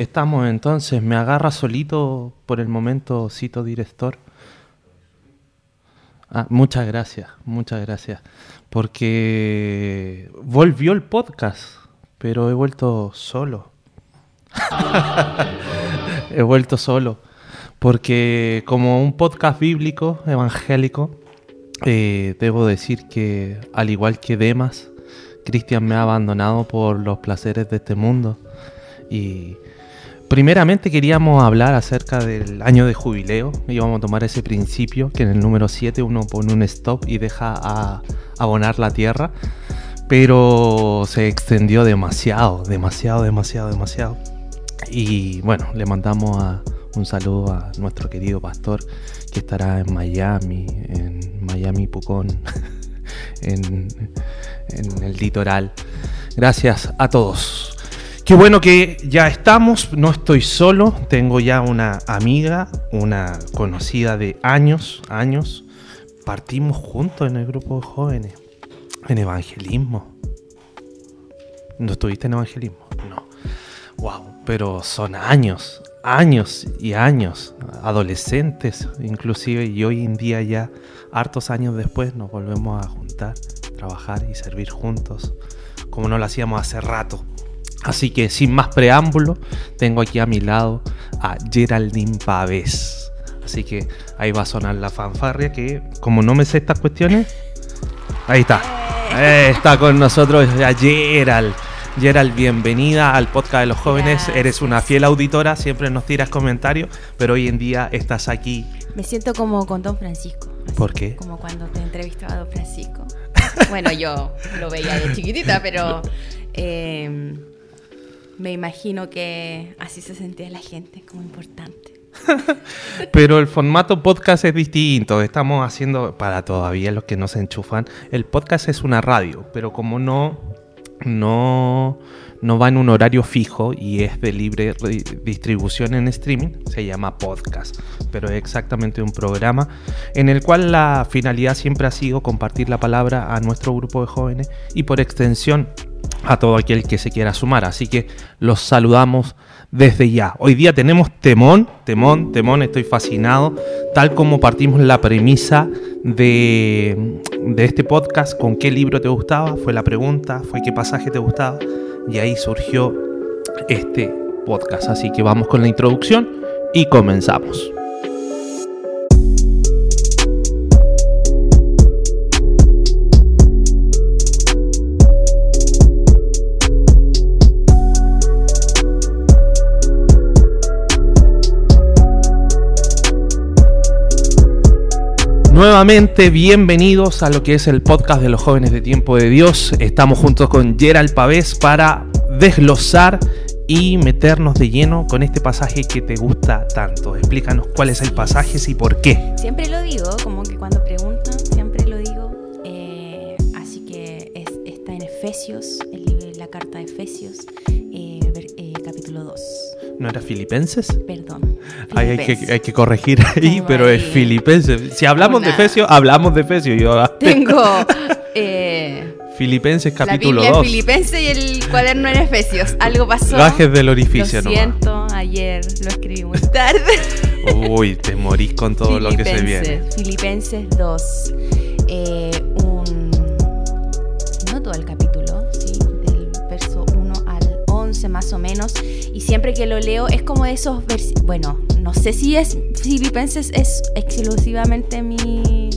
Estamos entonces, me agarra solito por el momento, cito director. Ah, muchas gracias, muchas gracias. Porque volvió el podcast, pero he vuelto solo. he vuelto solo. Porque como un podcast bíblico, evangélico, eh, debo decir que al igual que Demas, Cristian me ha abandonado por los placeres de este mundo. Y primeramente queríamos hablar acerca del año de jubileo. Íbamos a tomar ese principio que en el número 7 uno pone un stop y deja a abonar la tierra. Pero se extendió demasiado, demasiado, demasiado, demasiado. Y bueno, le mandamos un saludo a nuestro querido pastor que estará en Miami, en Miami Pucón, en, en el litoral. Gracias a todos. Qué bueno que ya estamos, no estoy solo, tengo ya una amiga, una conocida de años, años. Partimos juntos en el grupo de jóvenes, en evangelismo. ¿No estuviste en evangelismo? No. Wow, pero son años, años y años, adolescentes inclusive, y hoy en día ya, hartos años después, nos volvemos a juntar, trabajar y servir juntos, como no lo hacíamos hace rato. Así que sin más preámbulo, tengo aquí a mi lado a Geraldine Pavés. Así que ahí va a sonar la fanfarria que como no me sé estas cuestiones, ahí está. Eh, está con nosotros ya Gerald. Gerald, bienvenida al podcast de los jóvenes. Eres una fiel auditora, siempre nos tiras comentarios, pero hoy en día estás aquí. Me siento como con Don Francisco. ¿Por qué? Como cuando te entrevistaba a Don Francisco. bueno, yo lo veía de chiquitita, pero eh, me imagino que así se sentía la gente, como importante. Pero el formato podcast es distinto. Estamos haciendo, para todavía los que no se enchufan, el podcast es una radio, pero como no, no, no va en un horario fijo y es de libre distribución en streaming, se llama podcast. Pero es exactamente un programa en el cual la finalidad siempre ha sido compartir la palabra a nuestro grupo de jóvenes y por extensión a todo aquel que se quiera sumar. Así que los saludamos desde ya. Hoy día tenemos temón, temón, temón, estoy fascinado, tal como partimos la premisa de, de, este podcast, con qué libro te gustaba, fue la pregunta, fue qué pasaje te gustaba, y ahí surgió este podcast. Así que vamos con la introducción y comenzamos. Nuevamente, bienvenidos a lo que es el podcast de los jóvenes de tiempo de Dios. Estamos juntos con Gerald Pavés para desglosar y meternos de lleno con este pasaje que te gusta tanto. Explícanos cuál es el pasaje y por qué. Siempre lo digo, como que cuando preguntan, siempre lo digo. Eh, así que está en Efesios, ¿No era Filipenses? Perdón. Hay, que, hay, que, corregir ahí, pero es Filipenses. Si hablamos de Efesios, hablamos de Efesios. Yo... Tengo. Eh, Filipenses capítulo la 2. Filipenses y el cuaderno en Efesios. Algo pasó. Gajes del orificio, Lo siento, ayer lo escribí muy tarde. Uy, te morís con todo lo que se viene. Filipenses 2. Eh, un. No todo el capítulo, sí, del verso 1 al 11 más o menos. Siempre que lo leo es como de esos versículos. Bueno, no sé si es Filipenses es exclusivamente mi.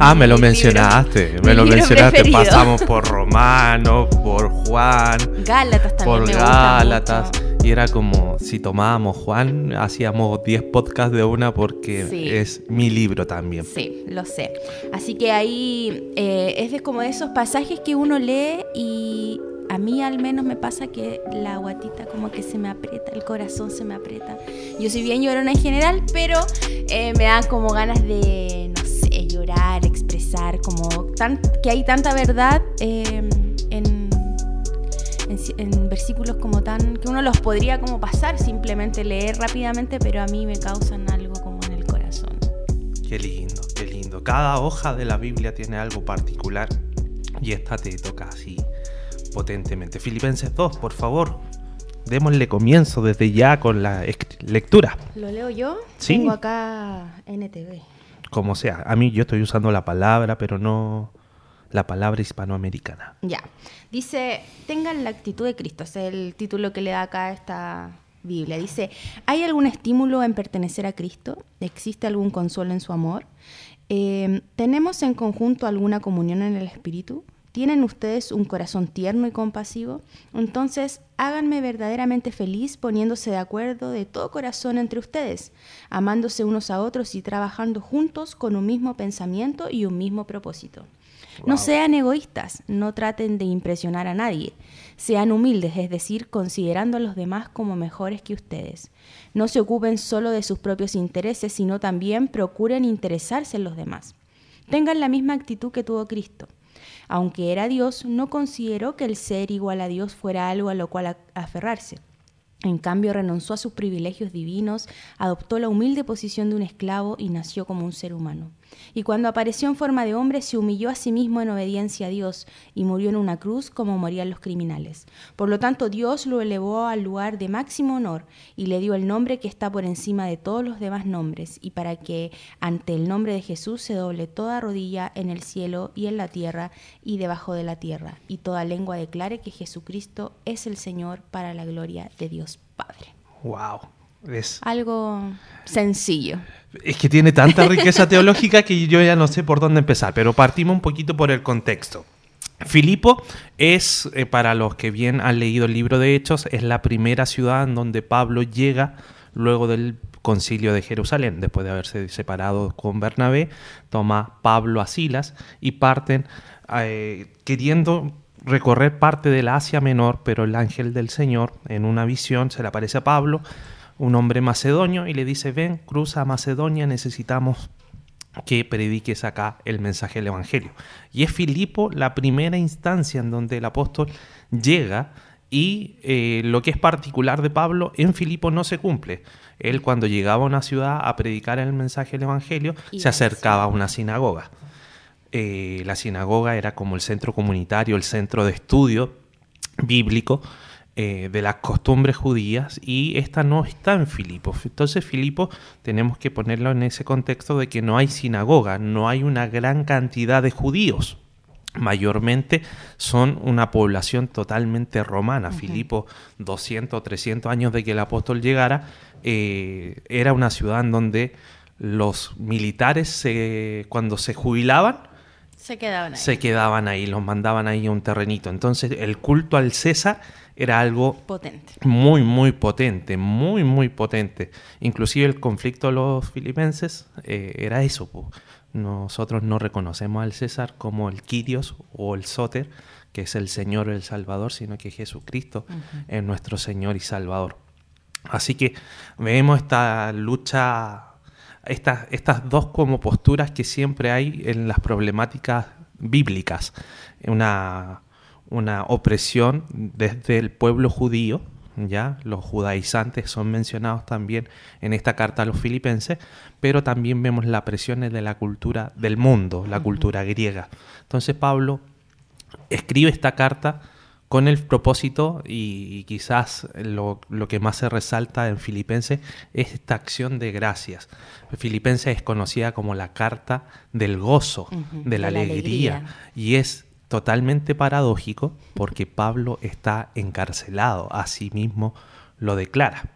Ah, me lo mencionaste, me lo mencionaste. Pasamos por Romano, por Juan, Gálatas también. por me Gálatas. Y era como si tomábamos Juan, hacíamos 10 podcasts de una porque Sí. es mi libro también. Sí, lo sé. Así que ahí eh, es de como de esos pasajes que uno lee y a mí al menos me pasa que la guatita como que se me aprieta, el corazón se me aprieta. Yo soy bien llorona en general, pero eh, me dan como ganas de, no sé, llorar, expresar, como tan, que hay tanta verdad en, en, en versículos como tan, que uno los podría como pasar, simplemente leer rápidamente, pero a mí me causan algo como en el corazón. Qué lindo, qué lindo. Cada hoja de la Biblia tiene algo particular y esta te toca así potentemente. Filipenses 2, por favor. démosle comienzo desde ya con la lectura. ¿Lo leo yo? Sí. Tengo acá NTV. Como sea, a mí yo estoy usando la palabra, pero no la palabra hispanoamericana. Ya. Dice, tengan la actitud de Cristo. Es el título que le da acá esta Biblia. Dice, ¿hay algún estímulo en pertenecer a Cristo? ¿Existe algún consuelo en su amor? Eh, ¿Tenemos en conjunto alguna comunión en el Espíritu? ¿Tienen ustedes un corazón tierno y compasivo? Entonces, háganme verdaderamente feliz poniéndose de acuerdo de todo corazón entre ustedes, amándose unos a otros y trabajando juntos con un mismo pensamiento y un mismo propósito. No sean egoístas, no traten de impresionar a nadie. Sean humildes, es decir, considerando a los demás como mejores que ustedes. No se ocupen solo de sus propios intereses, sino también procuren interesarse en los demás. Tengan la misma actitud que tuvo Cristo. Aunque era Dios, no consideró que el ser igual a Dios fuera algo a lo cual aferrarse. En cambio, renunció a sus privilegios divinos, adoptó la humilde posición de un esclavo y nació como un ser humano. Y cuando apareció en forma de hombre, se humilló a sí mismo en obediencia a Dios y murió en una cruz como morían los criminales. Por lo tanto, Dios lo elevó al lugar de máximo honor y le dio el nombre que está por encima de todos los demás nombres, y para que ante el nombre de Jesús se doble toda rodilla en el cielo y en la tierra y debajo de la tierra, y toda lengua declare que Jesucristo es el Señor para la gloria de Dios Padre. Wow. Es, Algo sencillo. es que tiene tanta riqueza teológica que yo ya no sé por dónde empezar, pero partimos un poquito por el contexto. Filipo es, eh, para los que bien han leído el libro de Hechos, es la primera ciudad en donde Pablo llega luego del concilio de Jerusalén, después de haberse separado con Bernabé, toma Pablo a Silas y parten eh, queriendo recorrer parte de la Asia Menor, pero el ángel del Señor en una visión se le aparece a Pablo, un hombre macedonio, y le dice, ven, cruza a Macedonia, necesitamos que prediques acá el mensaje del Evangelio. Y es Filipo la primera instancia en donde el apóstol llega y eh, lo que es particular de Pablo en Filipo no se cumple. Él cuando llegaba a una ciudad a predicar el mensaje del Evangelio Y se acercaba a una sinagoga. Eh, la sinagoga era como el centro comunitario, el centro de estudio bíblico eh, de las costumbres judías y esta no está en Filipo. Entonces Filipo tenemos que ponerlo en ese contexto de que no hay sinagoga, no hay una gran cantidad de judíos. Mayormente son una población totalmente romana. Filipo, 200 o 300 años de que el apóstol llegara, eh, era una ciudad en donde los militares, se- cuando se jubilaban, Se quedaban ahí. se quedaban ahí, los mandaban ahí a un terrenito. Entonces el culto al César era algo Potente. muy, muy potente, muy, muy potente. Inclusive el conflicto de los filipenses eh, era eso. po. Nosotros no reconocemos al César como el Quirios o el Soter, que es el Señor o el Salvador, sino que Jesucristo es nuestro Señor y Salvador. Así que vemos esta lucha, estas, estas dos como posturas que siempre hay en las problemáticas bíblicas. Una, una opresión desde el pueblo judío, ya los judaizantes son mencionados también en esta carta a los filipenses, pero también vemos la presión de la cultura del mundo, la cultura griega. Entonces Pablo escribe esta carta con el propósito y, y quizás lo, lo que más se resalta en Filipenses es esta acción de gracias. Filipenses es conocida como la carta del gozo, de la de la alegría, alegría. y es totalmente paradójico porque Pablo está encarcelado, a sí mismo lo declara.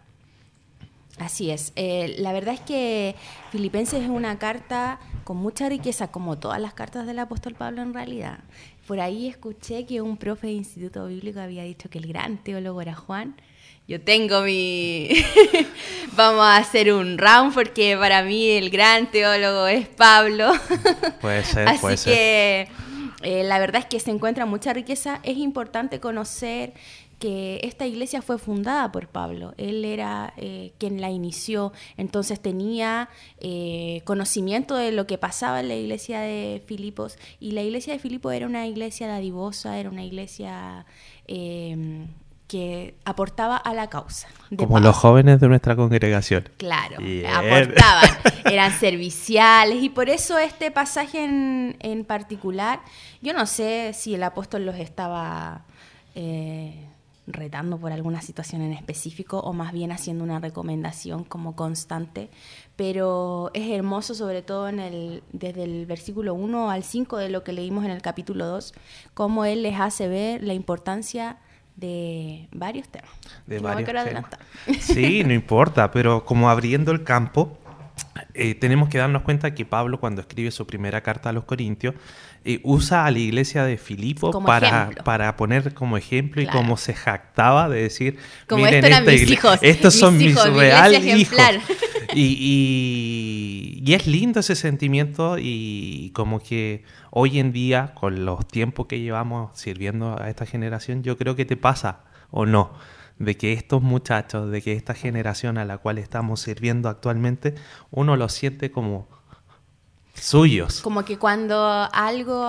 Así es. Eh, la verdad es que Filipenses es una carta con mucha riqueza, como todas las cartas del apóstol Pablo en realidad. Por ahí escuché que un profe de Instituto Bíblico había dicho que el gran teólogo era Juan. Yo tengo mi... Vamos a hacer un round porque para mí el gran teólogo es Pablo. Puede ser, Así puede ser. Eh, la verdad es que se encuentra mucha riqueza. Es importante conocer que esta iglesia fue fundada por Pablo. Él era eh, quien la inició, entonces tenía eh, conocimiento de lo que pasaba en la iglesia de Filipos. Y la iglesia de Filipos era una iglesia dadivosa, era una iglesia eh, que aportaba a la causa. Como los jóvenes de nuestra congregación. Claro, Bien. aportaban, eran serviciales y por eso este pasaje en, en particular, yo no sé si el apóstol los estaba eh, retando por alguna situación en específico o más bien haciendo una recomendación como constante, pero es hermoso sobre todo en el, desde el versículo 1 al 5 de lo que leímos en el capítulo 2, cómo él les hace ver la importancia de varios temas. De varios temas. Sí, no importa, pero como abriendo el campo, eh, tenemos que darnos cuenta que Pablo cuando escribe su primera carta a los Corintios eh, usa a la iglesia de Filipo para, para poner como ejemplo y como se jactaba de decir, como miren, esto mis hijos, estos son mis, reales hijos. Y, y, es lindo ese sentimiento y como que hoy en día, con los tiempos que llevamos sirviendo a esta generación, yo creo que te pasa o no de que estos muchachos, de que esta generación a la cual estamos sirviendo actualmente, uno los siente como suyos. Como que cuando algo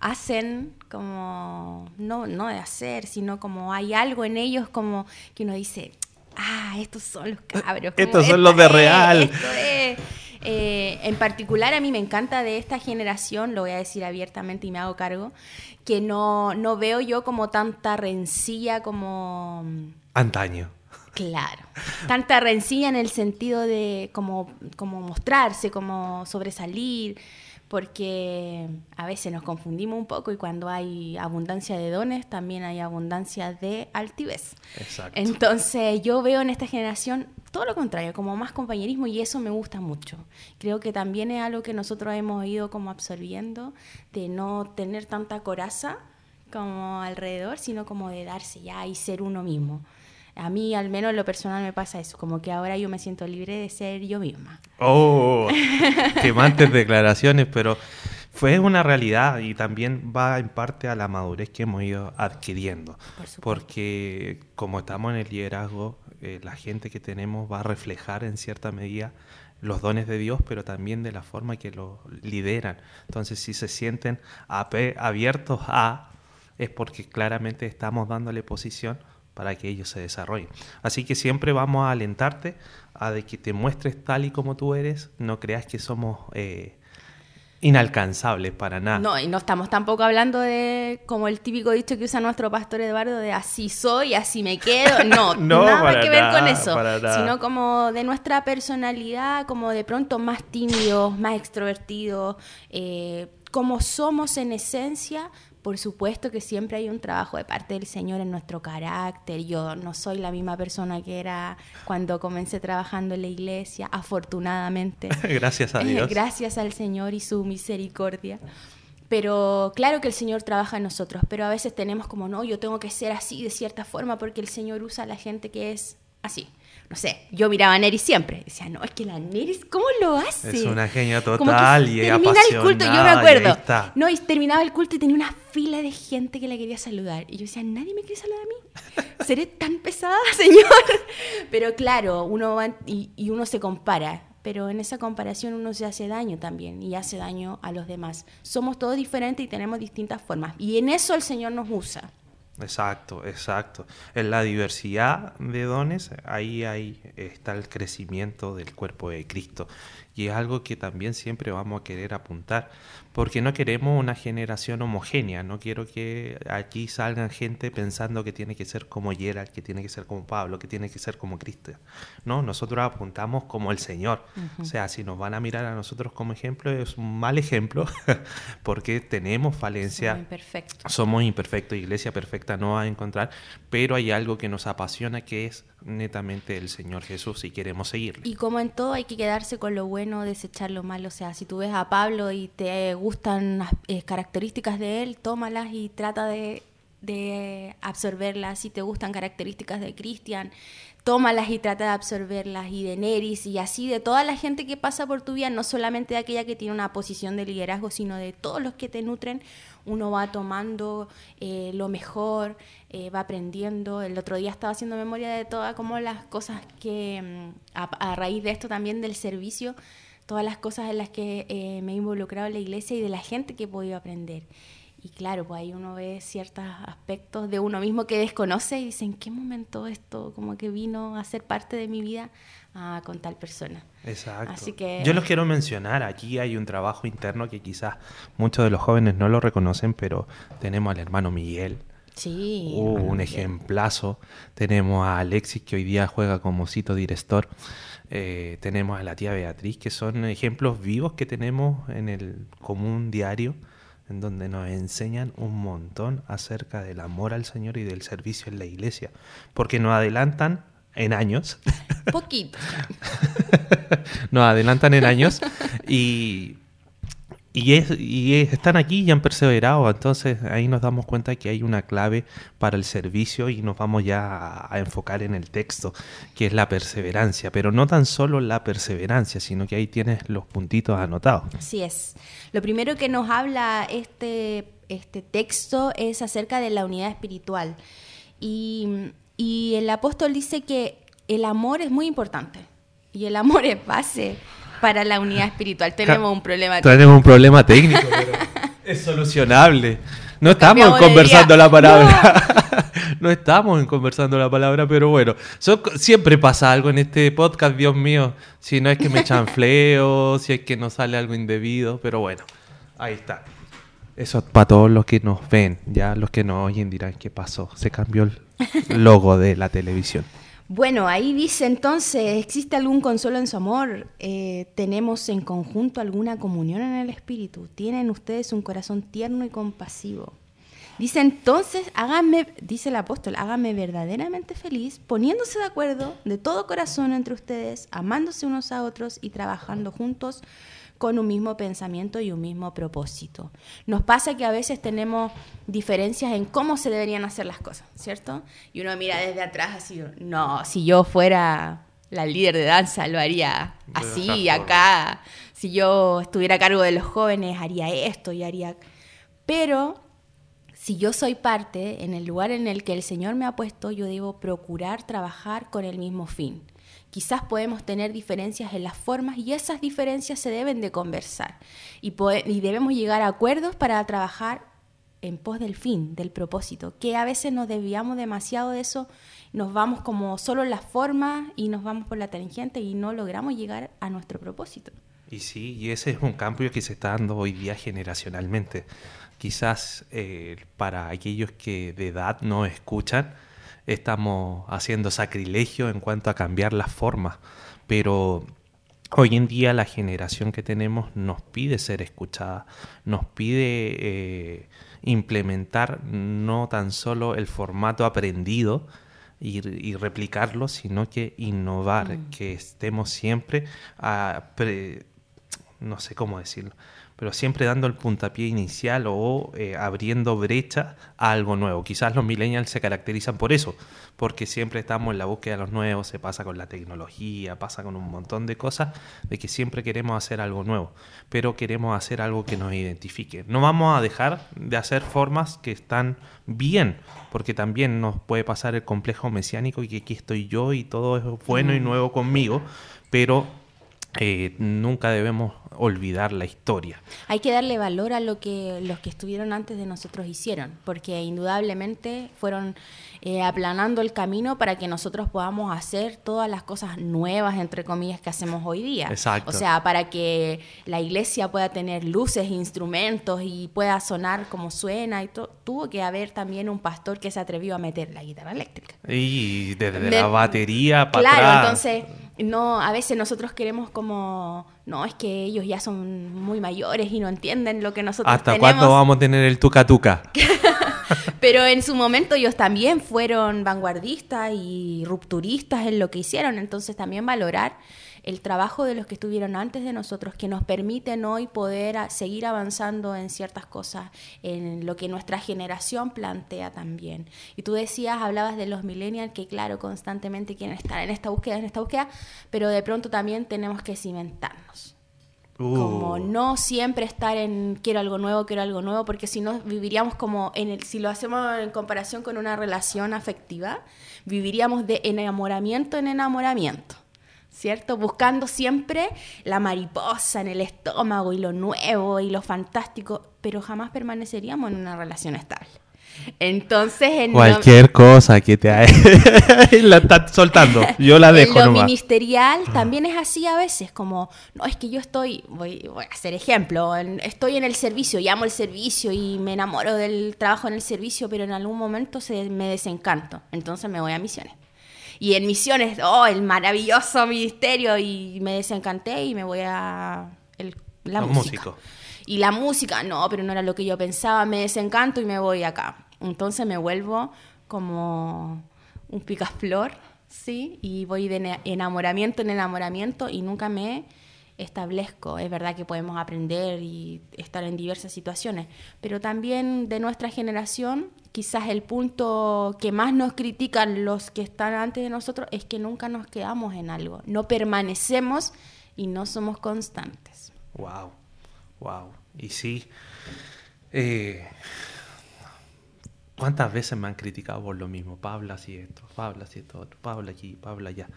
hacen, como no, no de hacer, sino como hay algo en ellos como que uno dice, ah, estos son los cabros. Estos son los de real. Esto es. Eh, en particular a mí me encanta de esta generación, lo voy a decir abiertamente y me hago cargo, que no, no veo yo como tanta rencilla como... Antaño. Claro. Tanta rencilla en el sentido de como, como mostrarse, como sobresalir, porque a veces nos confundimos un poco y cuando hay abundancia de dones, también hay abundancia de altivez. Exacto. Entonces yo veo en esta generación todo lo contrario, como más compañerismo y eso me gusta mucho. Creo que también es algo que nosotros hemos ido como absorbiendo, de no tener tanta coraza como alrededor, sino como de darse ya y ser uno mismo. A mí, al menos en lo personal, me pasa eso, como que ahora yo me siento libre de ser yo misma. Oh, quemantes declaraciones, pero fue una realidad y también va en parte a la madurez que hemos ido adquiriendo. porque como estamos en el liderazgo, eh, la gente que tenemos va a reflejar en cierta medida los dones de Dios, pero también de la forma que lo lideran. Entonces, si se sienten abiertos a, es porque claramente estamos dándole posición para que ellos se desarrollen. Así que siempre vamos a alentarte a de que te muestres tal y como tú eres, no creas que somos eh, inalcanzables para nada. No, y no estamos tampoco hablando de como el típico dicho que usa nuestro pastor Eduardo de así soy, así me quedo. No, nada que ver con eso, sino como de nuestra personalidad, como de pronto más tímidos, más extrovertidos, eh, como somos en esencia, por supuesto que siempre hay un trabajo de parte del Señor en nuestro carácter. Yo no soy la misma persona que era cuando comencé trabajando en la iglesia, afortunadamente. Gracias a Dios. Gracias al Señor y su misericordia. Pero claro que el Señor trabaja en nosotros, pero a veces tenemos como, no, yo tengo que ser así de cierta forma porque el Señor usa a la gente que es así no sé, yo miraba a Neris siempre. Decía, no, es que la Neris, ¿cómo lo hace? Es una genia total y termina el culto, yo me acuerdo. No, y terminaba el culto y tenía una fila de gente que la quería saludar. Y yo decía, nadie me quiere saludar a mí. ¿Seré tan pesada, señor? Pero claro, uno va y, y uno se compara. Pero en esa comparación uno se hace daño también y hace daño a los demás. Somos todos diferentes y tenemos distintas formas. Y en eso el Señor nos usa. Exacto, exacto. En la diversidad de dones, ahí, ahí está el crecimiento del cuerpo de Cristo. Y es algo que también siempre vamos a querer apuntar, porque no queremos una generación homogénea, no quiero que aquí salgan gente pensando que tiene que ser como Gerald, que tiene que ser como Pablo, que tiene que ser como Cristo. No, nosotros apuntamos como el Señor. O sea, si nos van a mirar a nosotros como ejemplo, es un mal ejemplo, porque tenemos falencia. Somos imperfectos. Somos imperfectos, iglesia perfecta no va a encontrar, pero hay algo que nos apasiona que es netamente el Señor Jesús y queremos seguirle. Y como en todo hay que quedarse con lo bueno, desechar lo malo. O sea, si tú ves a Pablo y te gustan eh, características de él, tómalas y trata de, de absorberlas. Si te gustan características de Cristian, tómalas y trata de absorberlas. Y de Neris y así de toda la gente que pasa por tu vida, no solamente de aquella que tiene una posición de liderazgo, sino de todos los que te nutren uno va tomando eh, lo mejor, eh, va aprendiendo. El otro día estaba haciendo memoria de todas como las cosas que, mm, a, raíz de esto también del servicio, todas las cosas en las que eh, me he involucrado en la iglesia y de la gente que he podido aprender. Y claro, pues ahí uno ve ciertos aspectos de uno mismo que desconoce y dice, ¿en qué momento esto como que vino a ser parte de mi vida ah, con tal persona? Exacto. Así que... Yo los quiero mencionar, aquí hay un trabajo interno que quizás muchos de los jóvenes no lo reconocen, pero tenemos al hermano Miguel, Sí. Uh, un ejemplazo. Tenemos a Alexis que hoy día juega como cito director. Eh, tenemos a la tía Beatriz que son ejemplos vivos que tenemos en el común diario en donde nos enseñan un montón acerca del amor al Señor y del servicio en la iglesia. Porque nos adelantan en años, Poquito. nos adelantan en años y, y, es- y es- están aquí y han perseverado. Entonces ahí nos damos cuenta que hay una clave para el servicio y nos vamos ya a, a enfocar en el texto, que es la perseverancia. Pero no tan solo la perseverancia, sino que ahí tienes los puntitos anotados. Así es. Lo primero que nos habla este, este texto es acerca de la unidad espiritual. Y, y el apóstol dice que el amor es muy importante. Y el amor es base para la unidad espiritual. Tenemos un problema. Tenemos un problema técnico, pero es solucionable. No estamos conversando la palabra. No. estamos en conversando la palabra, pero bueno. siempre pasa algo en este podcast, Dios mío. Si no es que me chanfleo, si es que no sale algo indebido, pero bueno, ahí está. Eso para todos los que nos ven, ya los que nos oyen dirán qué pasó. Se cambió el logo de la televisión. Bueno, ahí dice entonces, ¿existe algún consuelo en su amor? Eh, ¿Tenemos en conjunto alguna comunión en el Espíritu? ¿Tienen ustedes un corazón tierno y compasivo? Dice entonces, háganme, dice el apóstol, háganme verdaderamente feliz, poniéndose de acuerdo de todo corazón entre ustedes, amándose unos a otros y trabajando juntos con un mismo pensamiento y un mismo propósito. Nos pasa que a veces tenemos diferencias en cómo se deberían hacer las cosas, ¿cierto? Y uno mira desde atrás así, no, si yo fuera la líder de danza lo haría así, acá. Si yo estuviera a cargo de los jóvenes haría esto y haría... Pero si yo soy parte, en el lugar en el que el Señor me ha puesto, yo debo procurar trabajar con el mismo fin. Quizás podemos tener diferencias en las formas y esas diferencias se deben de conversar y, y debemos llegar a acuerdos para trabajar en pos del fin, del propósito, que a veces nos desviamos demasiado de eso, nos vamos como solo en las formas y nos vamos por la tangente y no logramos llegar a nuestro propósito. Y sí, y ese es un cambio que se está dando hoy día generacionalmente. Quizás eh, para aquellos que de edad no escuchan, estamos haciendo sacrilegio en cuanto a cambiar las formas, pero hoy en día la generación que tenemos nos pide ser escuchada, nos pide eh, implementar no tan solo el formato aprendido, y, y replicarlo, sino que innovar, que estemos siempre a pre- no sé cómo decirlo, pero siempre dando el puntapié inicial o eh, abriendo brecha a algo nuevo. Quizás los millennials se caracterizan por eso, porque siempre estamos en la búsqueda de los nuevos, se pasa con la tecnología, pasa con un montón de cosas, de que siempre queremos hacer algo nuevo, pero queremos hacer algo que nos identifique. No vamos a dejar de hacer formas que están bien, porque también nos puede pasar el complejo mesiánico y que aquí estoy yo y todo es bueno y nuevo conmigo, pero eh, nunca debemos olvidar la historia. Hay que darle valor a lo que los que estuvieron antes de nosotros hicieron, porque indudablemente fueron eh, aplanando el camino para que nosotros podamos hacer todas las cosas nuevas, entre comillas, que hacemos hoy día. Exacto. O sea, para que la iglesia pueda tener luces, instrumentos y pueda sonar como suena y todo, tuvo que haber también un pastor que se atrevió a meter la guitarra eléctrica. Y desde De- la batería para Claro, atrás. entonces, no, a veces nosotros queremos como, no, es que ellos ya son muy mayores y no entienden lo que nosotros ¿Hasta tenemos. cuándo vamos a tener el tuca tuca? Pero en su momento ellos también fueron vanguardistas y rupturistas en lo que hicieron, entonces también valorar el trabajo de los que estuvieron antes de nosotros, que nos permiten hoy poder seguir avanzando en ciertas cosas, en lo que nuestra generación plantea también. Y tú decías, hablabas de los millennials, que claro, constantemente quieren estar en esta búsqueda, en esta búsqueda, pero de pronto también tenemos que cimentarnos como Uh, no siempre estar en quiero algo nuevo, quiero algo nuevo, porque si no viviríamos como en el, si lo hacemos en comparación con una relación afectiva, viviríamos de enamoramiento en enamoramiento. ¿Cierto? Buscando siempre la mariposa en el estómago y lo nuevo y lo fantástico, pero jamás permaneceríamos en una relación estable. Entonces, en Cualquier cosa que te la está soltando, yo la dejo en lo ministerial también es así a veces, como, no, es que yo estoy, voy, voy a hacer ejemplo, estoy en el servicio, llamo el servicio y me enamoro del trabajo en el servicio, pero en algún momento se, me desencanto, entonces me voy a misiones. Y en misiones, oh, el maravilloso ministerio, y me desencanté y me voy a la música. Y la música, no, pero no era lo que yo pensaba, me desencanto y me voy acá. Entonces me vuelvo como un picaflor, ¿sí? Y voy de enamoramiento en enamoramiento y nunca me establezco. Es verdad que podemos aprender y estar en diversas situaciones, pero también de nuestra generación, quizás el punto que más nos critican los que están antes de nosotros es que nunca nos quedamos en algo, no permanecemos y no somos constantes. Wow, wow. Y sí, eh, ¿Cuántas veces me han criticado por lo mismo? Pablo así esto, Pablo así esto, Pablo aquí, Pablo allá.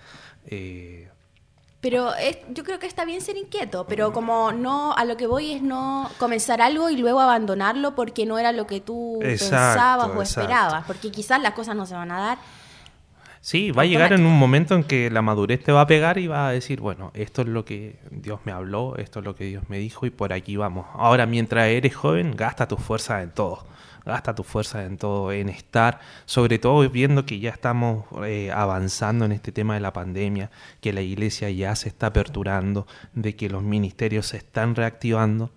Eh, pero yo creo que está bien ser inquieto, pero como no, a lo que voy es no comenzar algo y luego abandonarlo porque no era lo que tú pensabas o esperabas, porque quizás las cosas no se van a dar. Sí, va a llegar en un momento en que la madurez te va a pegar y va a decir, bueno, esto es lo que Dios me habló, esto es lo que Dios me dijo y por aquí vamos. Ahora, mientras eres joven, gasta tu fuerza en todo gasta tu fuerza en todo, en estar, sobre todo viendo que ya estamos eh, avanzando en este tema de la pandemia, que la iglesia ya se está aperturando, de que los ministerios se están reactivando.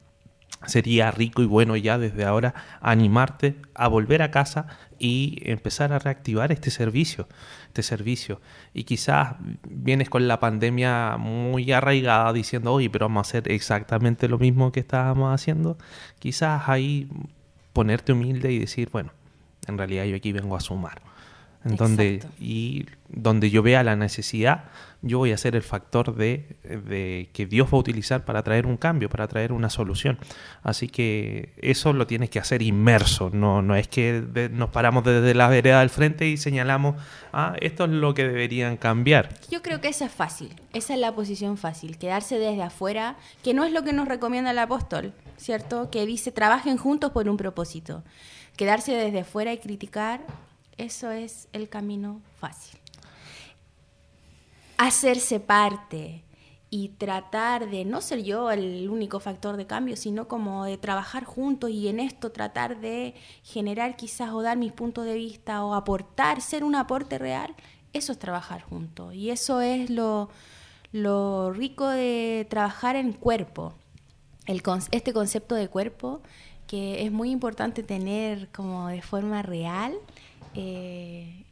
Sería rico y bueno ya desde ahora animarte a volver a casa y empezar a reactivar este servicio, este servicio. Y quizás vienes con la pandemia muy arraigada diciendo, oye, pero vamos a hacer exactamente lo mismo que estábamos haciendo. Quizás ahí ponerte humilde y decir, bueno, en realidad yo aquí vengo a sumar. En donde, y donde yo vea la necesidad, yo voy a ser el factor de, de, que Dios va a utilizar para traer un cambio, para traer una solución. Así que eso lo tienes que hacer inmerso, no, no es que nos paramos desde la vereda del frente y señalamos, ah, esto es lo que deberían cambiar. Yo creo que eso es fácil, esa es la posición fácil, quedarse desde afuera, que no es lo que nos recomienda el apóstol. ¿cierto? Que dice, trabajen juntos por un propósito. Quedarse desde afuera y criticar, eso es el camino fácil. Hacerse parte y tratar de no ser yo el único factor de cambio, sino como de trabajar juntos y en esto tratar de generar quizás o dar mis puntos de vista o aportar, ser un aporte real, eso es trabajar juntos. Y eso es lo, lo rico de trabajar en cuerpo, este concepto de cuerpo que es muy importante tener como de forma real. Eh,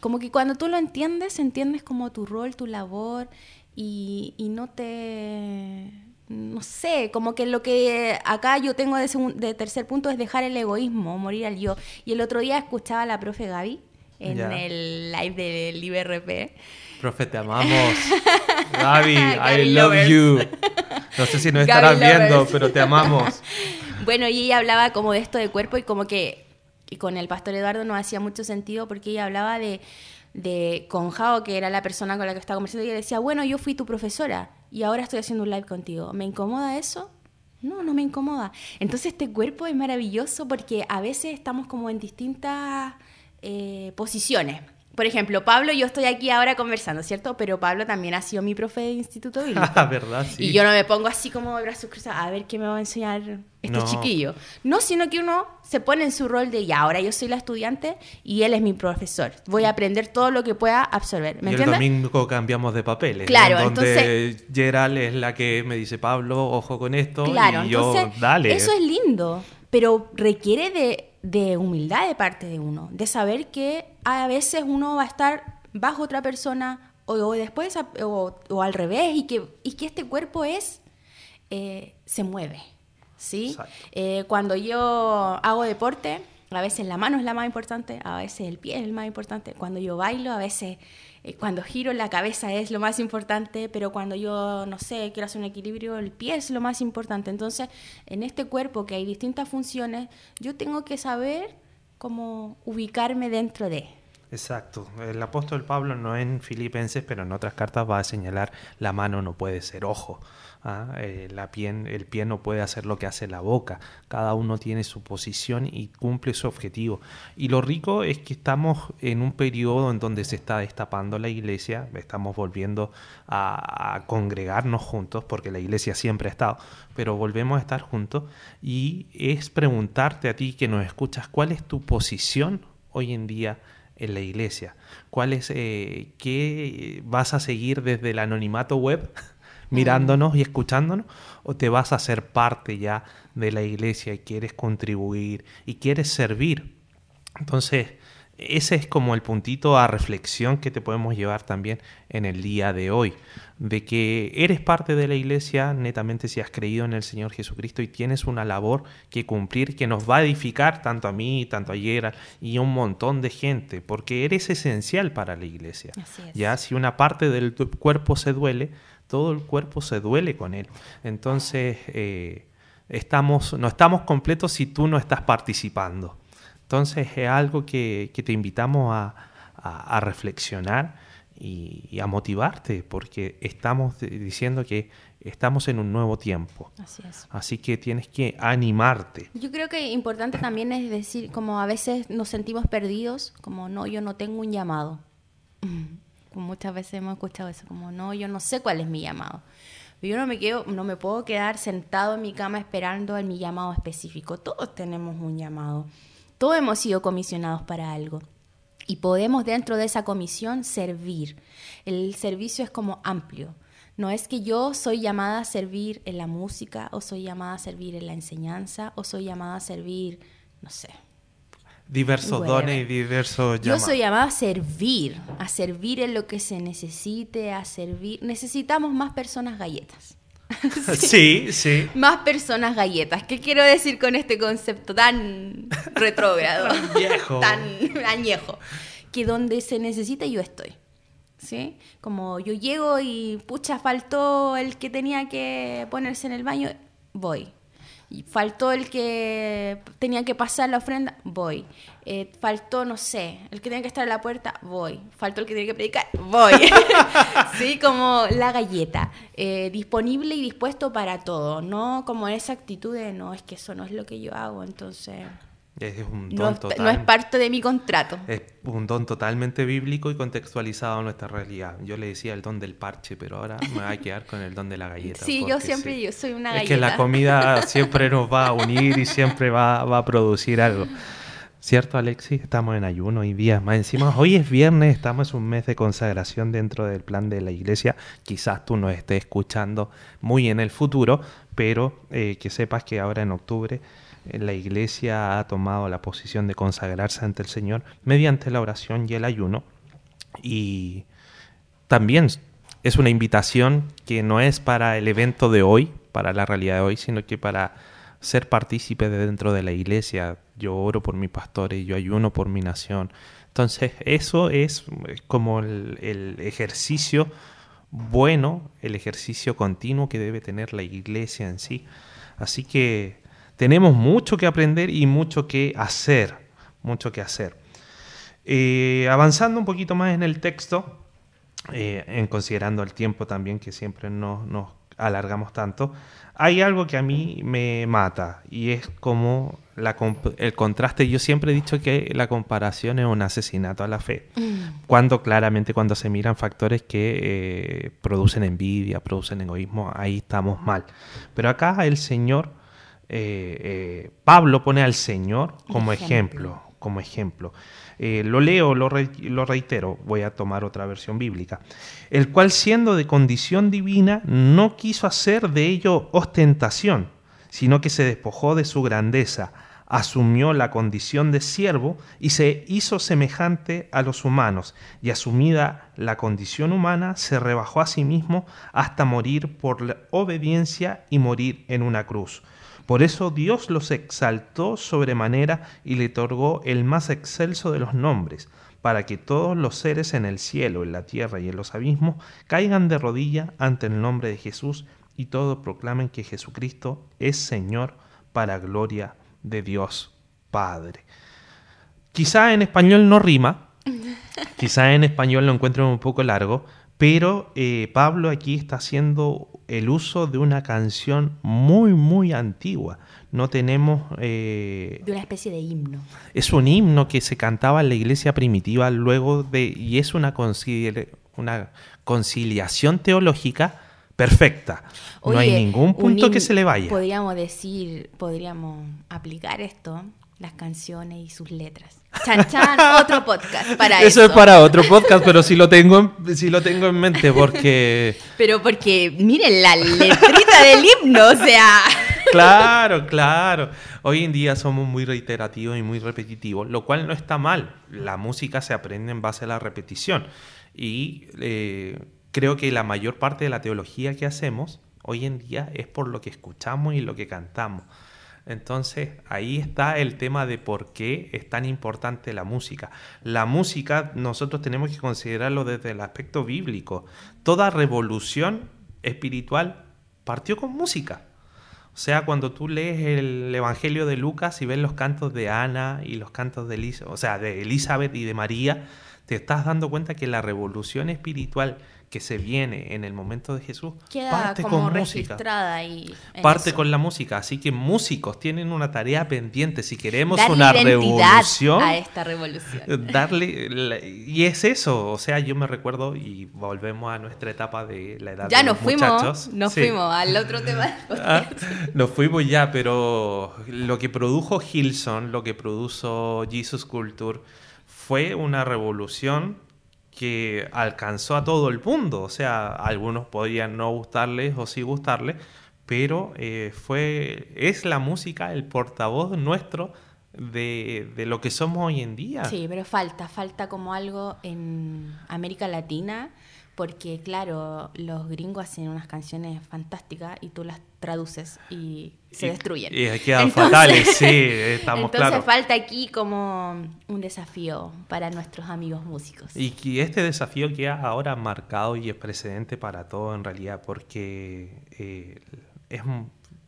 como que cuando tú lo entiendes, entiendes como tu rol, tu labor y, no te... No sé, como que lo que acá yo tengo de, de, tercer punto es dejar el egoísmo, morir al yo. Y el otro día escuchaba a la profe Gaby en el live del IBRP. Profe, te amamos. Gaby, I love you. No sé si nos estarás viendo, pero te amamos. bueno, y ella hablaba como de esto de cuerpo y como que y con el pastor Eduardo no hacía mucho sentido porque ella hablaba de, de con Jao, que era la persona con la que estaba conversando, y ella decía, bueno, yo fui tu profesora y ahora estoy haciendo un live contigo. ¿Me incomoda eso? No, no me incomoda. Entonces este cuerpo es maravilloso porque a veces estamos como en distintas eh, posiciones por ejemplo, Pablo, yo estoy aquí ahora conversando, ¿cierto? Pero Pablo también ha sido mi profe de instituto bíblico. Ah, ¿verdad? Sí. Y yo no me pongo así como de brazos cruzados a ver qué me va a enseñar este chiquillo. No, sino que uno se pone en su rol de, ya, ahora yo soy la estudiante y él es mi profesor. Voy a aprender todo lo que pueda absorber. ¿Me y el domingo cambiamos de papeles. Claro, donde entonces... Gerald es la que me dice, Pablo, ojo con esto. Claro, y yo, dale. Eso es lindo, pero requiere de de humildad de parte de uno, de saber que a veces uno va a estar bajo otra persona o, después o, al revés y que, y que este cuerpo es, eh, se mueve. ¿sí? Eh, cuando yo hago deporte, a veces la mano es la más importante, a veces el pie es el más importante. Cuando yo bailo, a veces eh, cuando giro la cabeza es lo más importante, pero cuando yo, no sé, quiero hacer un equilibrio, el pie es lo más importante. Entonces, en este cuerpo que hay distintas funciones, yo tengo que saber cómo ubicarme dentro de. Exacto. El apóstol Pablo no en Filipenses, pero en otras cartas va a señalar la mano no puede ser ojo. ¿Ah? Eh, la el pie no puede hacer lo que hace la boca. Cada uno tiene su posición y cumple su objetivo. Y lo rico es que estamos en un periodo en donde se está destapando la iglesia, estamos volviendo a, congregarnos juntos, porque la iglesia siempre ha estado, pero volvemos a estar juntos. Y es preguntarte a ti que nos escuchas, ¿cuál es tu posición hoy en día? en la iglesia? ¿Cuál es, eh, qué vas a seguir desde el anonimato web, mirándonos y escuchándonos? ¿O te vas a ser parte ya de la iglesia y quieres contribuir y quieres servir? Entonces, ese es como el puntito a reflexión que te podemos llevar también en el día de hoy, de que eres parte de la iglesia netamente si has creído en el Señor Jesucristo y tienes una labor que cumplir que nos va a edificar tanto a mí, tanto a Yera y a un montón de gente, porque eres esencial para la iglesia. Ya si una parte del cuerpo se duele, todo el cuerpo se duele con él. Entonces, eh, estamos, no estamos completos si tú no estás participando. Entonces es algo que, te invitamos a, reflexionar y, a motivarte, porque estamos diciendo que estamos en un nuevo tiempo. Así es. Así que tienes que animarte. Yo creo que importante también es decir, como a veces nos sentimos perdidos, como no, yo no tengo un llamado. Muchas veces hemos escuchado eso, como no, yo no sé cuál es mi llamado. Yo no me, quedo, no me puedo quedar sentado en mi cama esperando en mi llamado específico. Todos tenemos un llamado. Todos hemos sido comisionados para algo. Y podemos dentro de esa comisión servir. El servicio es como amplio. No es que yo soy llamada a servir en la música, o soy llamada a servir en la enseñanza, o soy llamada a servir, no sé. Diversos dones y diversos llamados. Yo soy llamada a servir, a servir en lo que se necesite, a servir. Necesitamos más personas galletas. sí. sí, Más personas galletas. ¿Qué quiero decir con este concepto tan retrógrado? tan viejo. tan añejo. Que donde se necesita yo estoy. ¿Sí? Como yo llego y pucha, faltó el que tenía que ponerse en el baño, voy faltó el que tenía que pasar la ofrenda, voy. Eh, faltó, no sé, el que tenía que estar en la puerta, voy. Faltó el que tenía que predicar, voy. sí, como la galleta, eh, disponible y dispuesto para todo, no como esa actitud de, no, es que eso no es lo que yo hago, entonces... Es un don no, no, es parte de mi contrato. Es un don totalmente bíblico y contextualizado a nuestra realidad. Yo le decía el don del parche, pero ahora me voy a quedar con el don de la galleta. Sí, yo siempre yo soy una galleta. Es que la comida siempre nos va a unir y siempre va, va a producir algo. ¿Cierto, Alexis? Estamos en ayuno y días más encima. Hoy es viernes, estamos en un mes de consagración dentro del plan de la iglesia. Quizás tú nos estés escuchando muy en el futuro, pero eh, que sepas que ahora en octubre la iglesia ha tomado la posición de consagrarse ante el Señor mediante la oración y el ayuno. Y también es una invitación que no es para el evento de hoy, para la realidad de hoy, sino que para ser partícipe de dentro de la iglesia. Yo oro por mi pastores, yo ayuno por mi nación. Entonces, eso es como el, el ejercicio bueno, el ejercicio continuo que debe tener la iglesia en sí. Así que tenemos mucho que aprender y mucho que hacer, mucho que hacer. Eh, avanzando un poquito más en el texto, eh, en considerando el tiempo también que siempre nos, nos alargamos tanto, hay algo que a mí me mata y es como la, el contraste. Yo siempre he dicho que la comparación es un asesinato a la fe, mm. cuando claramente cuando se miran factores que eh, producen envidia, producen egoísmo, ahí estamos mal. Pero acá el Señor eh, eh, Pablo pone al Señor como ejemplo, como ejemplo. Eh, lo leo, lo, lo, reitero, voy a tomar otra versión bíblica, el cual siendo de condición divina no quiso hacer de ello ostentación, sino que se despojó de su grandeza, asumió la condición de siervo y se hizo semejante a los humanos, y asumida la condición humana, se rebajó a sí mismo hasta morir por la obediencia y morir en una cruz por eso Dios los exaltó sobremanera y le otorgó el más excelso de los nombres, para que todos los seres en el cielo, en la tierra y en los abismos caigan de rodilla ante el nombre de Jesús y todos proclamen que Jesucristo es Señor para gloria de Dios Padre. Quizá en español no rima, Quizás en español lo encuentren un poco largo, pero eh, Pablo aquí está haciendo el uso de una canción muy, muy antigua. No tenemos... Eh, de una especie de himno. Es un himno que se cantaba en la iglesia primitiva luego de... y es una, una conciliación teológica perfecta. no hay ningún punto que se le vaya. Podríamos decir, podríamos aplicar esto, las canciones y sus letras. Chan Chan, otro podcast para eso. Eso es para otro podcast, pero sí lo tengo en, sí lo tengo en mente porque... Pero porque, miren la letrita del himno, o sea... Claro, claro. Hoy en día somos muy reiterativos y muy repetitivos, lo cual no está mal. La música se aprende en base a la repetición. Y eh, creo que la mayor parte de la teología que hacemos hoy en día es por lo que escuchamos y lo que cantamos. Entonces ahí está el tema de por qué es tan importante la música. La música nosotros tenemos que considerarlo desde el aspecto bíblico. Toda revolución espiritual partió con música. O sea, cuando tú lees el Evangelio de Lucas y ves los cantos de Ana y los cantos de, Elisa, o sea, de Elizabeth y de María, te estás dando cuenta que la revolución espiritual que se viene en el momento de Jesús parte con música. parte con la música. Así que músicos tienen una tarea pendiente. Si queremos una revolución. A esta revolución. Darle. y es eso. O sea, yo me recuerdo, y volvemos a nuestra etapa de la edad ya de nos fuimos, Nos fuimos al otro tema. Ah, nos fuimos ya, pero lo que produjo Hilson, lo que produjo Jesus Culture, fue una revolución que alcanzó a todo el mundo. O sea, algunos podrían no gustarles o sí gustarles, pero eh, fue, es la música el portavoz nuestro de, de, lo que somos hoy en día. Sí, pero falta, falta como algo en América Latina porque claro, los gringos hacen unas canciones fantásticas y tú las traduces y se destruyen. Y quedan fatales, sí, estamos claros. Entonces falta aquí como un desafío para nuestros amigos músicos. Y que este desafío queda ahora marcado y es precedente para todo en realidad, porque eh, es,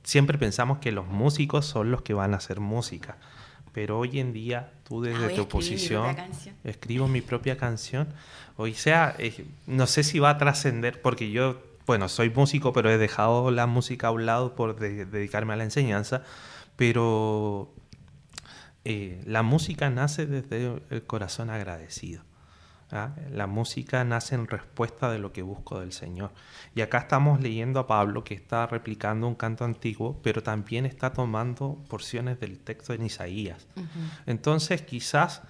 siempre pensamos que los músicos son los que van a hacer música pero hoy en día tú desde tu posición escribo mi propia canción. O sea, eh, no sé si va a trascender, porque yo, bueno, soy músico, pero he dejado la música a un lado por dedicarme a la enseñanza, pero eh, la música nace desde el corazón agradecido. ¿ah? La música nace en respuesta de lo que busco del Señor. Y acá estamos leyendo a Pablo que está replicando un canto antiguo, pero también está tomando porciones del texto en Isaías. Entonces quizás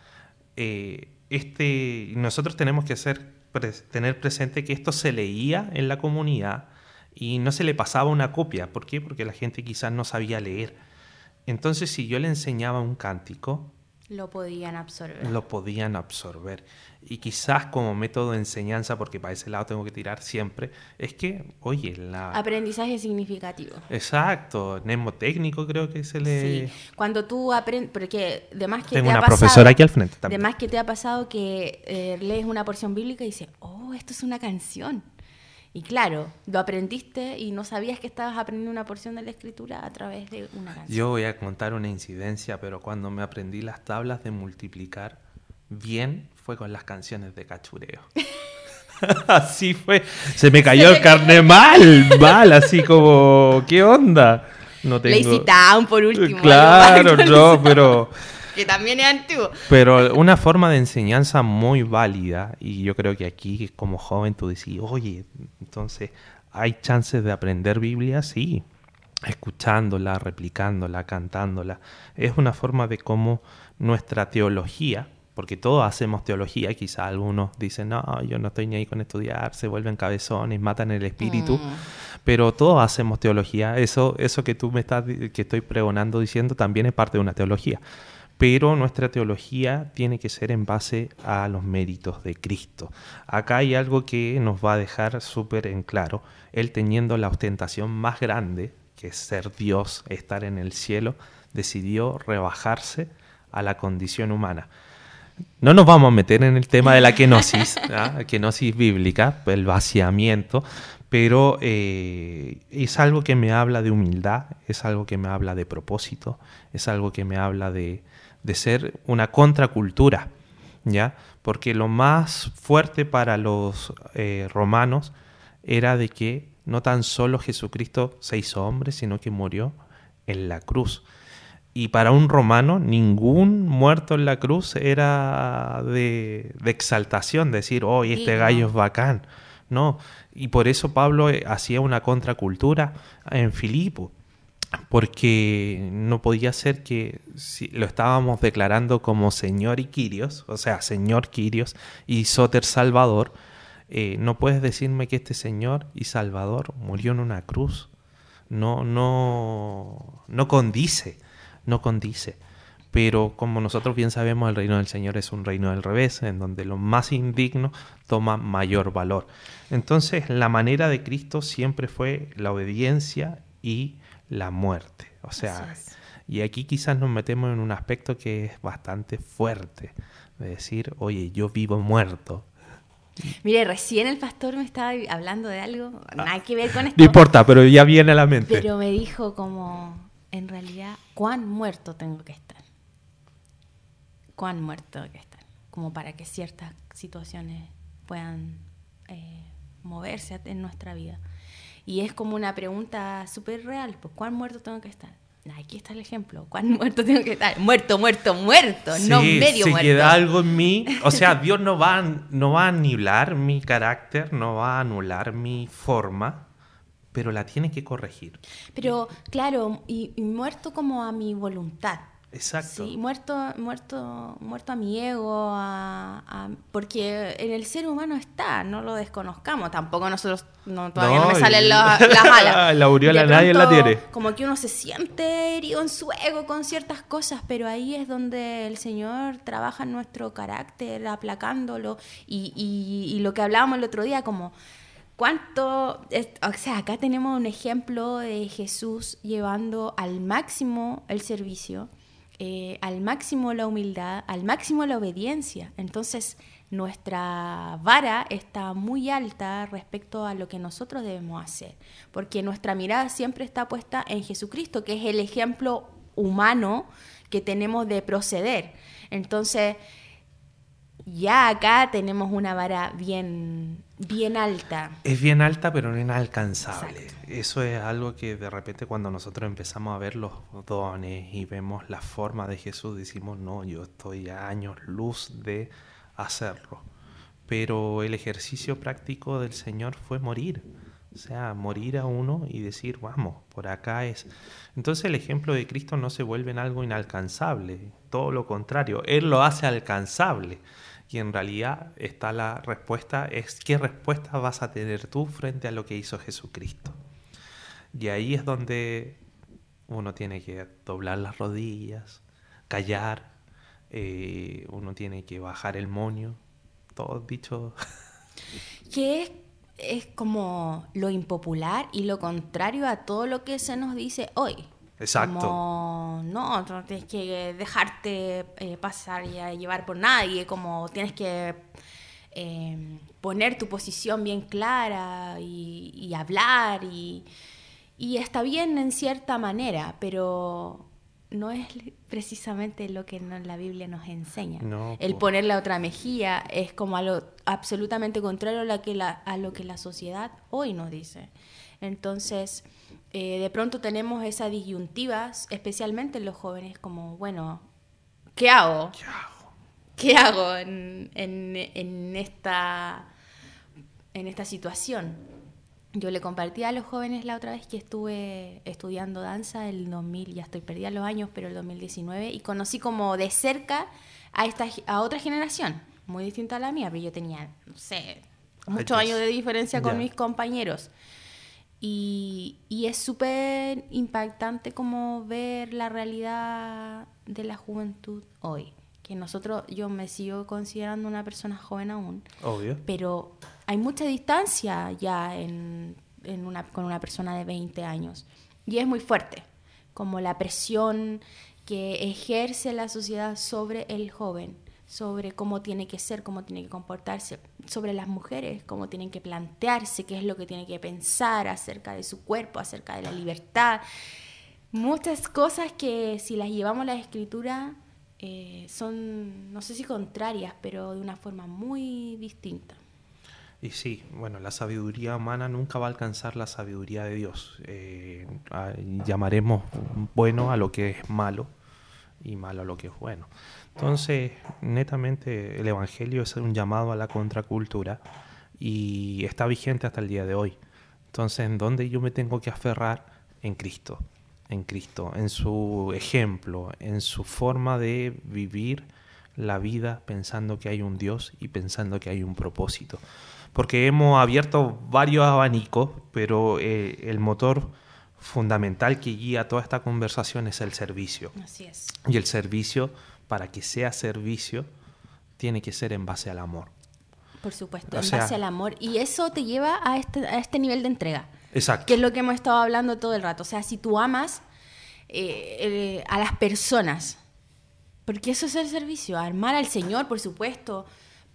eh, este, nosotros tenemos que tener presente que esto se leía en la comunidad y no se le pasaba una copia. ¿Por qué? Porque la gente quizás no sabía leer. Entonces si yo le enseñaba un cántico, lo podían absorber. Lo podían absorber. Y quizás como método de enseñanza, porque para ese lado tengo que tirar siempre, es que, oye, la... Aprendizaje significativo. Exacto, mnemotécnico creo que se le... Sí, cuando tú aprendes, porque además que Tengo te una ha profesora aquí al frente también. Además que te ha pasado que eh, lees una porción bíblica y dices, oh, esto es una canción. Y claro, lo aprendiste y no sabías que estabas aprendiendo una porción de la escritura a través de una canción. Yo voy a contar una incidencia, pero cuando me aprendí las tablas de multiplicar bien fue con las canciones de cachureo. así fue. Se me cayó el carne mal, mal, así como, ¿qué onda? No tengo... Town por último. Claro, no, pero que también es antiguo. Pero una forma de enseñanza muy válida, y yo creo que aquí como joven tú decís, oye, entonces, ¿hay chances de aprender Biblia? Sí, escuchándola, replicándola, cantándola. Es una forma de cómo nuestra teología, porque todos hacemos teología, quizá algunos dicen, no, yo no estoy ni ahí con estudiar, se vuelven cabezones, matan el espíritu, mm. pero todos hacemos teología, eso, eso que tú me estás, que estoy pregonando diciendo también es parte de una teología pero nuestra teología tiene que ser en base a los méritos de Cristo. Acá hay algo que nos va a dejar súper en claro. Él teniendo la ostentación más grande, que es ser Dios, estar en el cielo, decidió rebajarse a la condición humana. No nos vamos a meter en el tema de la kenosis, ¿ah? kenosis bíblica, el vaciamiento, pero eh, es algo que me habla de humildad, es algo que me habla de propósito, es algo que me habla de, de ser una contracultura, ¿ya? porque lo más fuerte para los eh, romanos era de que no tan solo Jesucristo se hizo hombre, sino que murió en la cruz. Y para un romano, ningún muerto en la cruz era de, exaltación, decir, oh, este gallo es bacán. No, y por eso Pablo eh, hacía una contracultura en Filipo, porque no podía ser que si lo estábamos declarando como Señor y Quirios, o sea, Señor Quirios y Soter Salvador, eh, no puedes decirme que este Señor y Salvador murió en una cruz. No, no, no condice no condice. Pero como nosotros bien sabemos, el reino del Señor es un reino del revés, en donde lo más indigno toma mayor valor. Entonces, la manera de Cristo siempre fue la obediencia y la muerte. O sea, y aquí quizás nos metemos en un aspecto que es bastante fuerte, de decir, oye, yo vivo muerto, Mire, recién el pastor me estaba hablando de algo, nada que ver con esto. No importa, pero ya viene a la mente. Pero me dijo como, en realidad, ¿cuán muerto tengo que estar? ¿Cuán muerto tengo que estar? Como para que ciertas situaciones puedan eh, moverse en nuestra vida. Y es como una pregunta súper real, pues ¿cuán muerto tengo que estar? Aquí está el ejemplo. ¿Cuán muerto tengo que estar? Muerto, muerto, muerto, no medio si muerto. queda algo en mí, o sea, Dios no va, no va a anular mi carácter, no va a anular mi forma, pero la tiene que corregir. Pero, claro, y, muerto como a mi voluntad. Exacto. Sí, muerto, muerto, muerto a mi ego, porque en el ser humano está, no lo desconozcamos. Tampoco nosotros, no, todavía no, me salen las alas. la aureola nadie la tiene. Como que uno se siente herido en su ego con ciertas cosas, pero ahí es donde el Señor trabaja en nuestro carácter, aplacándolo. Y, y, y lo que hablábamos el otro día, como ¿Cuánto? o sea, acá tenemos un ejemplo de Jesús llevando al máximo el servicio, eh, al máximo la humildad, al máximo la obediencia. Entonces, nuestra vara está muy alta respecto a lo que nosotros debemos hacer, porque nuestra mirada siempre está puesta en Jesucristo, que es el ejemplo humano que tenemos de proceder. Entonces, ya acá tenemos una vara bien, bien alta. Es bien alta, pero no inalcanzable. Eso es algo que de repente cuando nosotros empezamos a ver los dones y vemos la forma de Jesús, decimos, no, yo estoy a años luz de hacerlo. Pero el ejercicio práctico del Señor fue morir. O sea, morir a uno y decir, vamos, por acá es. Entonces el ejemplo de Cristo no se vuelve en algo inalcanzable, todo lo contrario, Él lo hace alcanzable. Y en realidad está la respuesta, es qué respuesta vas a tener tú frente a lo que hizo Jesucristo. Y ahí es donde uno tiene que doblar las rodillas, callar, eh, uno tiene que bajar el moño, todo dicho. Que es, es como lo impopular y lo contrario a todo lo que se nos dice hoy. Exacto. Como, no, no tienes que dejarte eh, pasar y llevar por nadie, como tienes que em, poner tu posición bien clara y, hablar y, y, está bien en cierta manera, pero no es precisamente lo que la Biblia nos enseña. El poner la otra mejilla es como algo absolutamente contrario a lo que la, a lo que la sociedad hoy nos dice. Entonces, eh, de pronto tenemos esas disyuntivas, especialmente en los jóvenes, como, bueno, ¿qué hago? ¿Qué hago? ¿Qué hago en, en, esta, en esta situación? Yo le compartí a los jóvenes la otra vez que estuve estudiando danza el 2000, ya estoy perdida los años, pero el 2019, y conocí como de cerca a, esta, a otra generación, muy distinta a la mía, pero yo tenía, no sé, muchos años de diferencia con mis compañeros. Y, es súper impactante como ver la realidad de la juventud hoy. Que nosotros, yo me sigo considerando una persona joven aún. Obvio. Pero hay mucha distancia ya en, una, con una persona de 20 años. Y es muy fuerte, como la presión que ejerce la sociedad sobre el joven sobre cómo tiene que ser, cómo tiene que comportarse, sobre las mujeres, cómo tienen que plantearse, qué es lo que tienen que pensar acerca de su cuerpo, acerca de la libertad. Muchas cosas que si las llevamos a la escritura eh, son, no sé si contrarias, pero de una forma muy distinta. Y sí, bueno, la sabiduría humana nunca va a alcanzar la sabiduría de Dios. Eh, llamaremos bueno a lo que es malo y malo a lo que es bueno. Entonces, netamente el Evangelio es un llamado a la contracultura y está vigente hasta el día de hoy. Entonces, ¿en dónde yo me tengo que aferrar? En Cristo, en Cristo, en su ejemplo, en su forma de vivir la vida pensando que hay un Dios y pensando que hay un propósito. Porque hemos abierto varios abanicos, pero eh, el motor fundamental que guía toda esta conversación es el servicio. Así es. Y el servicio, para que sea servicio, tiene que ser en base al amor. Por supuesto, en base al amor. Y eso te lleva a este, a este nivel de entrega. Exacto. Que es lo que hemos estado hablando todo el rato. O sea, si tú amas eh, eh, a las personas, porque eso es el servicio, amar al Señor, por supuesto,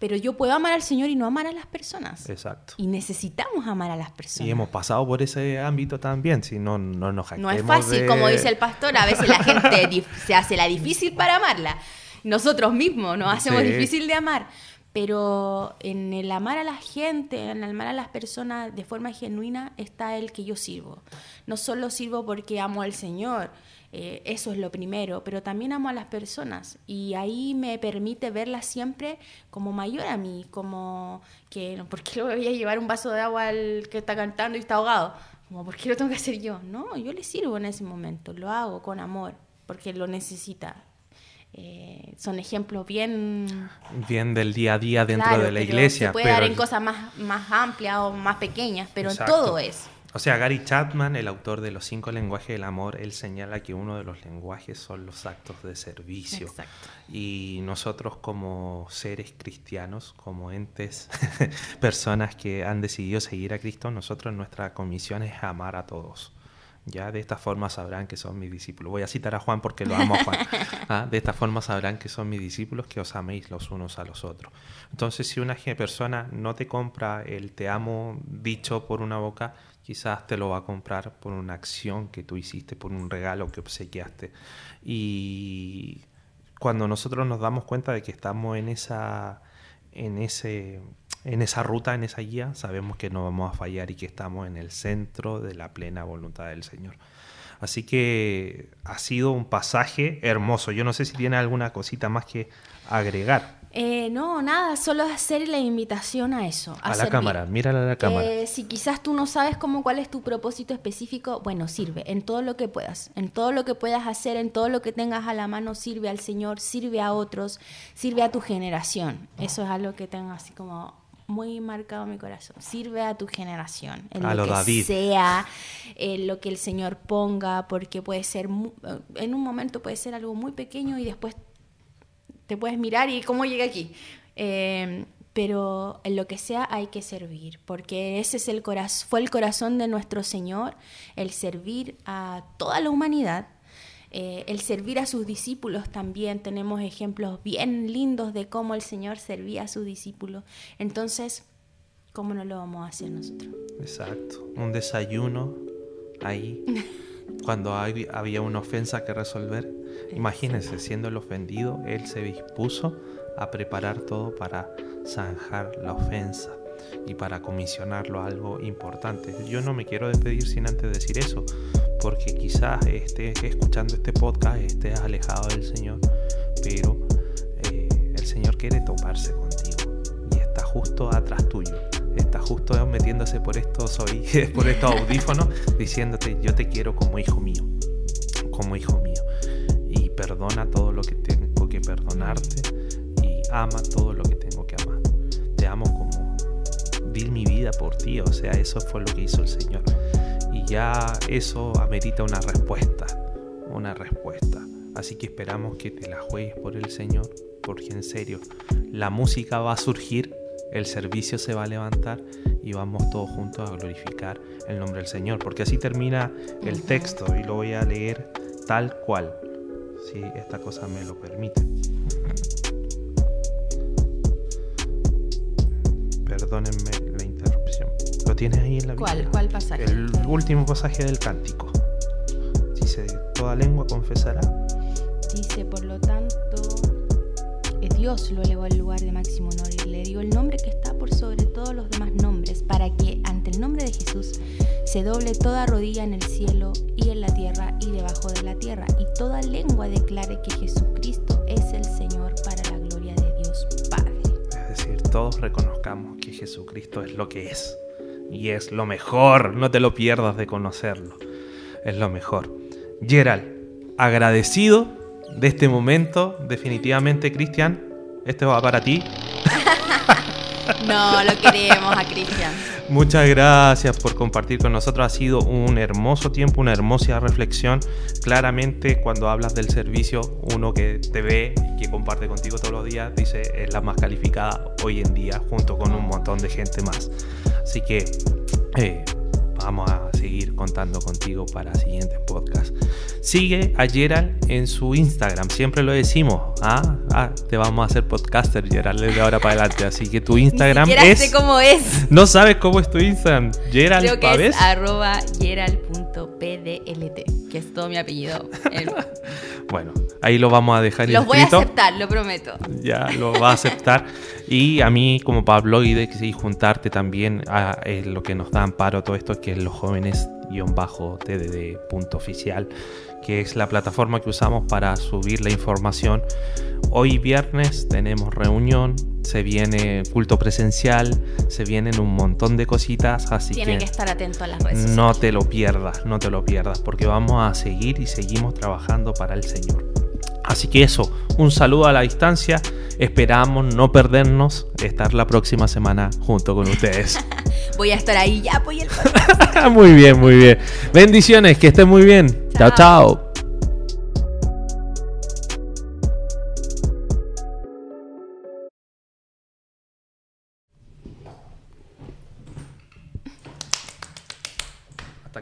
pero yo puedo amar al Señor y no amar a las personas. Exacto. Y necesitamos amar a las personas. Y hemos pasado por ese ámbito también, si no, no nos No es fácil, como dice el pastor, a veces la gente se hace la difícil para amarla. Nosotros mismos nos hacemos difícil de amar. Pero en el amar a la gente, en el amar a las personas de forma genuina, está el que yo sirvo. No solo sirvo porque amo al Señor, eh, eso es lo primero, pero también amo a las personas y ahí me permite verlas siempre como mayor a mí, como que, ¿por qué le voy a llevar un vaso de agua al que está cantando y está ahogado? Como, ¿por qué lo tengo que hacer yo? No, yo le sirvo en ese momento, lo hago con amor, porque lo necesita. Eh, son ejemplos bien... Bien del día a día dentro de la iglesia. Se puede dar en cosas más, más amplias o más pequeñas, pero en todo es. O sea, Gary Chapman, el autor de Los cinco lenguajes del amor, él señala que uno de los lenguajes son los actos de servicio. Exacto. Y nosotros como seres cristianos, como entes, personas que han decidido seguir a Cristo, nosotros nuestra comisión es amar a todos. Ya de esta forma sabrán que son mis discípulos. Voy a citar a Juan porque lo amo a Juan. ¿Ah? De esta forma sabrán que son mis discípulos, que os améis los unos a los otros. Entonces, si una persona no te compra el te amo dicho por una boca, quizás te lo va a comprar por una acción que tú hiciste, por un regalo que obsequiaste. Y cuando nosotros nos damos cuenta de que estamos en esa, en ese en esa ruta, en esa guía, sabemos que no vamos a fallar y que estamos en el centro de la plena voluntad del Señor. Así que ha sido un pasaje hermoso. Yo no sé si tiene alguna cosita más que agregar. Eh, no, nada, solo hacer la invitación a eso. A, la cámara, mírala a la cámara. Eh, si quizás tú no sabes cómo cuál es tu propósito específico, bueno, sirve en todo lo que puedas, en todo lo que puedas hacer, en todo lo que tengas a la mano, sirve al Señor, sirve a otros, sirve a tu generación. Eso es algo que tengo así como muy marcado en mi corazón. Sirve a tu generación, en lo, que sea, en lo que el Señor ponga, porque puede ser, en un momento puede ser algo muy pequeño y después te puedes mirar y cómo llega aquí. Eh, pero en lo que sea hay que servir, porque ese es el corazón, fue el corazón de nuestro Señor, el servir a toda la humanidad eh, el servir a sus discípulos también tenemos ejemplos bien lindos de cómo el Señor servía a sus discípulos. Entonces, ¿cómo no lo vamos a hacer nosotros? Exacto. Un desayuno ahí, cuando había una ofensa que resolver. Imagínense, siendo el ofendido, Él se dispuso a preparar todo para zanjar la ofensa y para comisionarlo algo importante. Yo no me quiero despedir sin antes decir eso, porque quizás estés escuchando este podcast, estés alejado del Señor, pero eh, el Señor quiere toparse contigo y está justo atrás tuyo. Está justo metiéndose por estos, por estos audífonos diciéndote yo te quiero como hijo mío, como hijo mío. Y perdona todo lo que tengo que perdonarte y ama todo lo que di mi vida por ti, o sea, eso fue lo que hizo el Señor. Y ya eso amerita una respuesta, una respuesta. Así que esperamos que te la juegues por el Señor, porque en serio, la música va a surgir, el servicio se va a levantar y vamos todos juntos a glorificar el nombre del Señor, porque así termina el texto y lo voy a leer tal cual, si esta cosa me lo permite. Perdónenme la interrupción. ¿Lo tienes ahí en la ¿Cuál, ¿Cuál pasaje? El último pasaje del cántico. Dice, toda lengua confesará Dice, por lo tanto, eh, Dios lo elevó al lugar de máximo honor y le dio el nombre que está por sobre todos los demás nombres, para que ante el nombre de Jesús se doble toda rodilla en el cielo y en la tierra y debajo de la tierra, y toda lengua declare que Jesucristo es el Señor para la gloria de Dios Padre. Es decir, todos reconozcamos que Jesucristo es lo que es. Y es lo mejor, no te lo pierdas de conocerlo. Es lo mejor. Gerald, agradecido de este momento, definitivamente, Cristian. Este va para ti. No, lo queremos a Cristian. Muchas gracias por compartir con nosotros. Ha sido un hermoso tiempo, una hermosa reflexión. Claramente, cuando hablas del servicio, uno que te ve y que comparte contigo todos los días, dice es la más calificada hoy en día, junto con un montón de gente más. Así que eh, vamos a seguir contando contigo para siguientes podcasts. Sigue a Gerald en su Instagram, siempre lo decimos. Ah, ah te vamos a hacer podcaster, Gerald, desde ahora para adelante. Así que tu Instagram Ni es. sé cómo es. No sabes cómo es tu Instagram, Gerald Creo que Pavés. es arroba gerald.pdlt, que es todo mi apellido. El- Bueno, ahí lo vamos a dejar Los voy a aceptar, lo prometo. ya lo va a aceptar. Y a mí, como Pablo, y de juntarte también a eh, lo que nos da amparo todo esto, que es los jóvenes bajo TDD punto oficial, que es la plataforma que usamos para subir la información. Hoy viernes tenemos reunión, se viene culto presencial, se vienen un montón de cositas, así Tienen que que estar atentos a las redes sociales. no te lo pierdas, no te lo pierdas, porque vamos a seguir y seguimos trabajando para el Señor. Así que eso, un saludo a la distancia. Esperamos no perdernos, estar la próxima semana junto con ustedes. Voy a estar ahí ya, pues el podcast. muy bien, muy bien. Bendiciones, que estén muy bien. Chao, Chao. chao.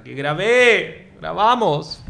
Que grabé, grabamos.